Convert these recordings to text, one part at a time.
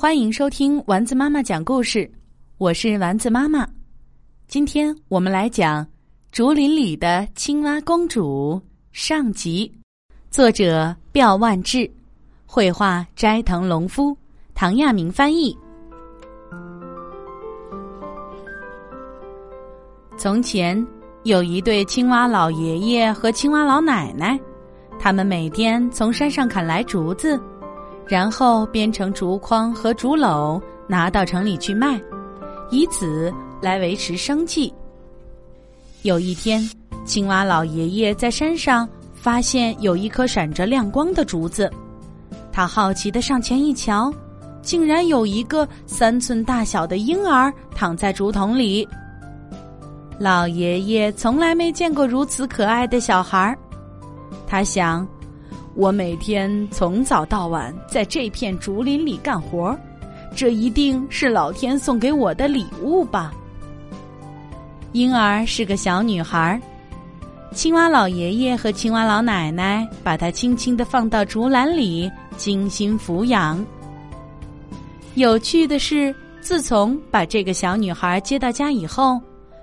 欢迎收听丸子妈妈讲故事，我是丸子妈妈。今天我们来讲《竹林里的青蛙公主》上集，作者廖万志，绘画斋藤隆夫，唐亚明翻译。从前有一对青蛙老爷爷和青蛙老奶奶，他们每天从山上砍来竹子。然后编成竹筐和竹篓，拿到城里去卖，以此来维持生计。有一天，青蛙老爷爷在山上发现有一颗闪着亮光的竹子，他好奇的上前一瞧，竟然有一个三寸大小的婴儿躺在竹筒里。老爷爷从来没见过如此可爱的小孩儿，他想。我每天从早到晚在这片竹林里干活，这一定是老天送给我的礼物吧。婴儿是个小女孩，青蛙老爷爷和青蛙老奶奶把她轻轻的放到竹篮里，精心抚养。有趣的是，自从把这个小女孩接到家以后，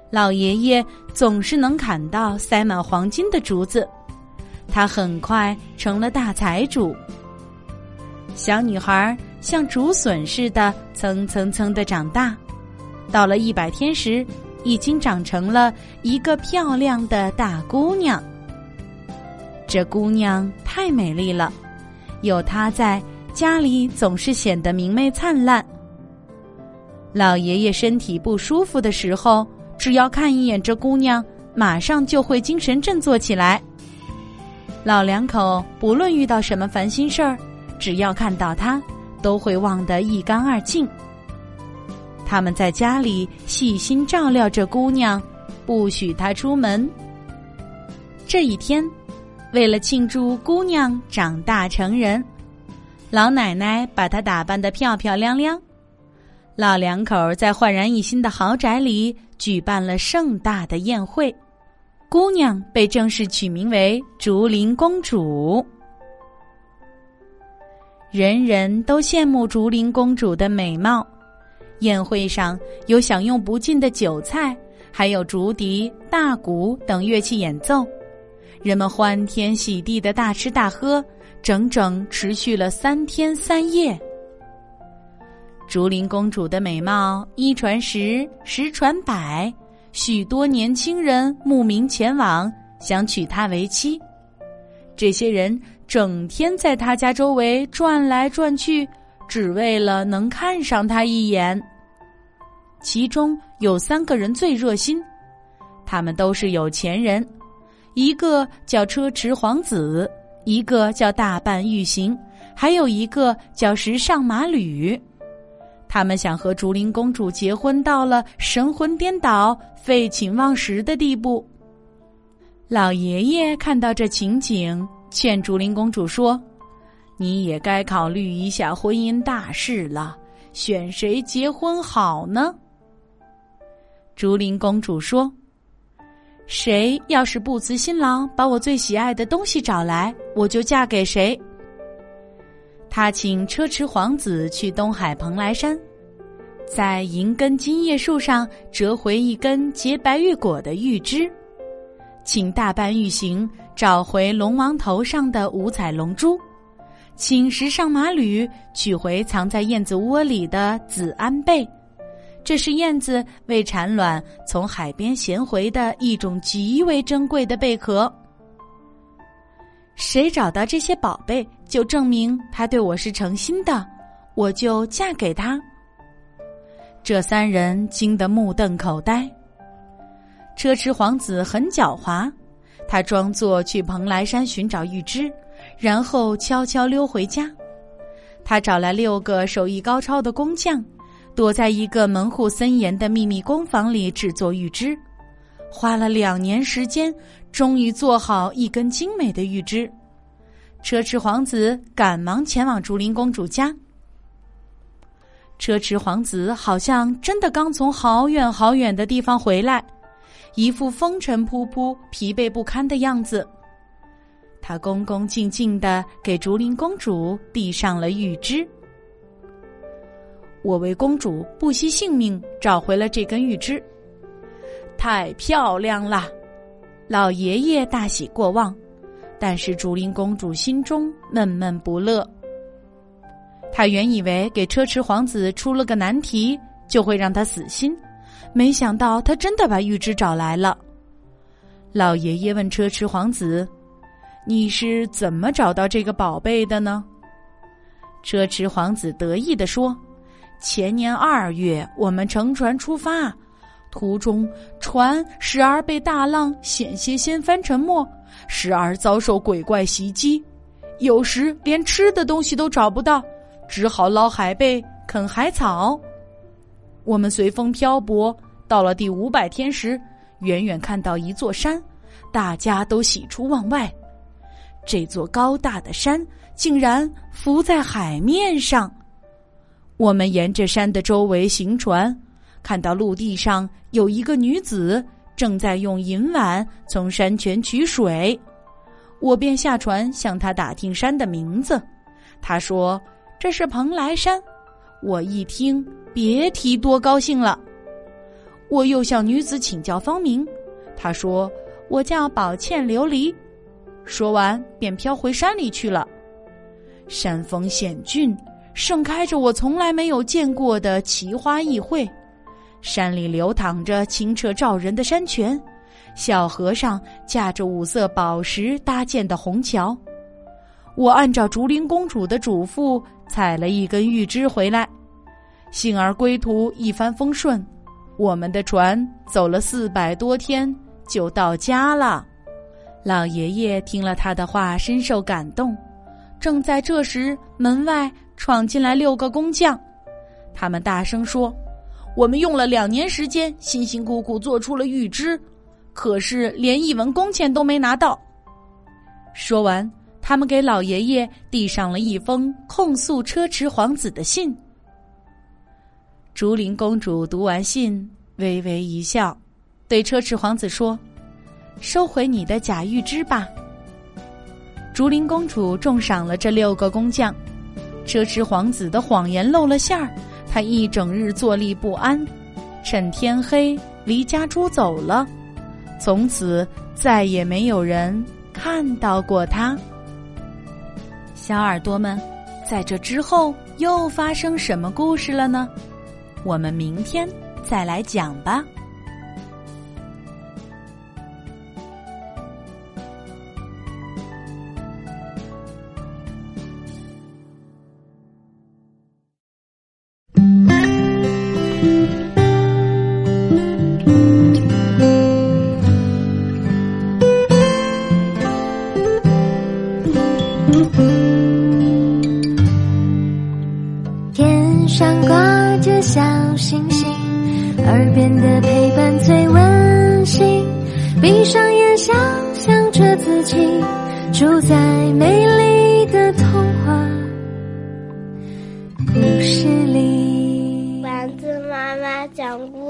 老爷爷总是能砍到塞满黄金的竹子。他很快成了大财主。小女孩像竹笋似的蹭蹭蹭的长大，到了一百天时，已经长成了一个漂亮的大姑娘。这姑娘太美丽了，有她在家里总是显得明媚灿烂。老爷爷身体不舒服的时候，只要看一眼这姑娘，马上就会精神振作起来。老两口不论遇到什么烦心事儿，只要看到她，都会忘得一干二净。他们在家里细心照料着姑娘，不许她出门。这一天，为了庆祝姑娘长大成人，老奶奶把她打扮得漂漂亮亮。老两口在焕然一新的豪宅里举办了盛大的宴会。姑娘被正式取名为竹林公主，人人都羡慕竹林公主的美貌。宴会上有享用不尽的酒菜，还有竹笛、大鼓等乐器演奏，人们欢天喜地的大吃大喝，整整持续了三天三夜。竹林公主的美貌一传十，十传百。许多年轻人慕名前往，想娶她为妻。这些人整天在她家周围转来转去，只为了能看上她一眼。其中有三个人最热心，他们都是有钱人，一个叫车迟皇子，一个叫大半玉行，还有一个叫时尚马吕。他们想和竹林公主结婚，到了神魂颠倒、废寝忘食的地步。老爷爷看到这情景，劝竹林公主说：“你也该考虑一下婚姻大事了，选谁结婚好呢？”竹林公主说：“谁要是不辞辛劳把我最喜爱的东西找来，我就嫁给谁。”他请车迟皇子去东海蓬莱山，在银根金叶树上折回一根结白玉果的玉枝，请大班玉行找回龙王头上的五彩龙珠，请时尚马吕取回藏在燕子窝里的紫安贝，这是燕子为产卵从海边衔回的一种极为珍贵的贝壳。谁找到这些宝贝，就证明他对我是诚心的，我就嫁给他。这三人惊得目瞪口呆。车迟皇子很狡猾，他装作去蓬莱山寻找玉枝，然后悄悄溜回家。他找来六个手艺高超的工匠，躲在一个门户森严的秘密工坊里制作玉枝。花了两年时间，终于做好一根精美的玉枝。车迟皇子赶忙前往竹林公主家。车迟皇子好像真的刚从好远好远的地方回来，一副风尘仆仆、疲惫不堪的样子。他恭恭敬敬的给竹林公主递上了玉枝。我为公主不惜性命找回了这根玉枝，太漂亮了！老爷爷大喜过望，但是竹林公主心中闷闷不乐。他原以为给车迟皇子出了个难题就会让他死心，没想到他真的把玉枝找来了。老爷爷问车迟皇子：“你是怎么找到这个宝贝的呢？”车迟皇子得意地说：“前年二月，我们乘船出发，途中船时而被大浪险些掀翻沉没，时而遭受鬼怪袭击，有时连吃的东西都找不到。”只好捞海贝、啃海草。我们随风漂泊，到了第五百天时，远远看到一座山，大家都喜出望外。这座高大的山竟然浮在海面上。我们沿着山的周围行船，看到陆地上有一个女子正在用银碗从山泉取水。我便下船向她打听山的名字。她说。这是蓬莱山，我一听，别提多高兴了。我又向女子请教芳名，她说我叫宝倩琉璃。说完，便飘回山里去了。山峰险峻，盛开着我从来没有见过的奇花异卉。山里流淌着清澈照人的山泉，小河上架着五色宝石搭建的虹桥。我按照竹林公主的嘱咐。采了一根玉枝回来，幸而归途一帆风顺。我们的船走了四百多天，就到家了。老爷爷听了他的话，深受感动。正在这时，门外闯进来六个工匠，他们大声说：“我们用了两年时间，辛辛苦苦做出了玉枝，可是连一文工钱都没拿到。”说完。他们给老爷爷递上了一封控诉车迟皇子的信。竹林公主读完信，微微一笑，对车迟皇子说：“收回你的假玉枝吧。”竹林公主重赏了这六个工匠。车迟皇子的谎言露了馅儿，他一整日坐立不安，趁天黑离家出走了。从此再也没有人看到过他。小耳朵们，在这之后又发生什么故事了呢？我们明天再来讲吧。闭上眼，想象着自己住在美丽的童话故事里。丸子妈妈讲故。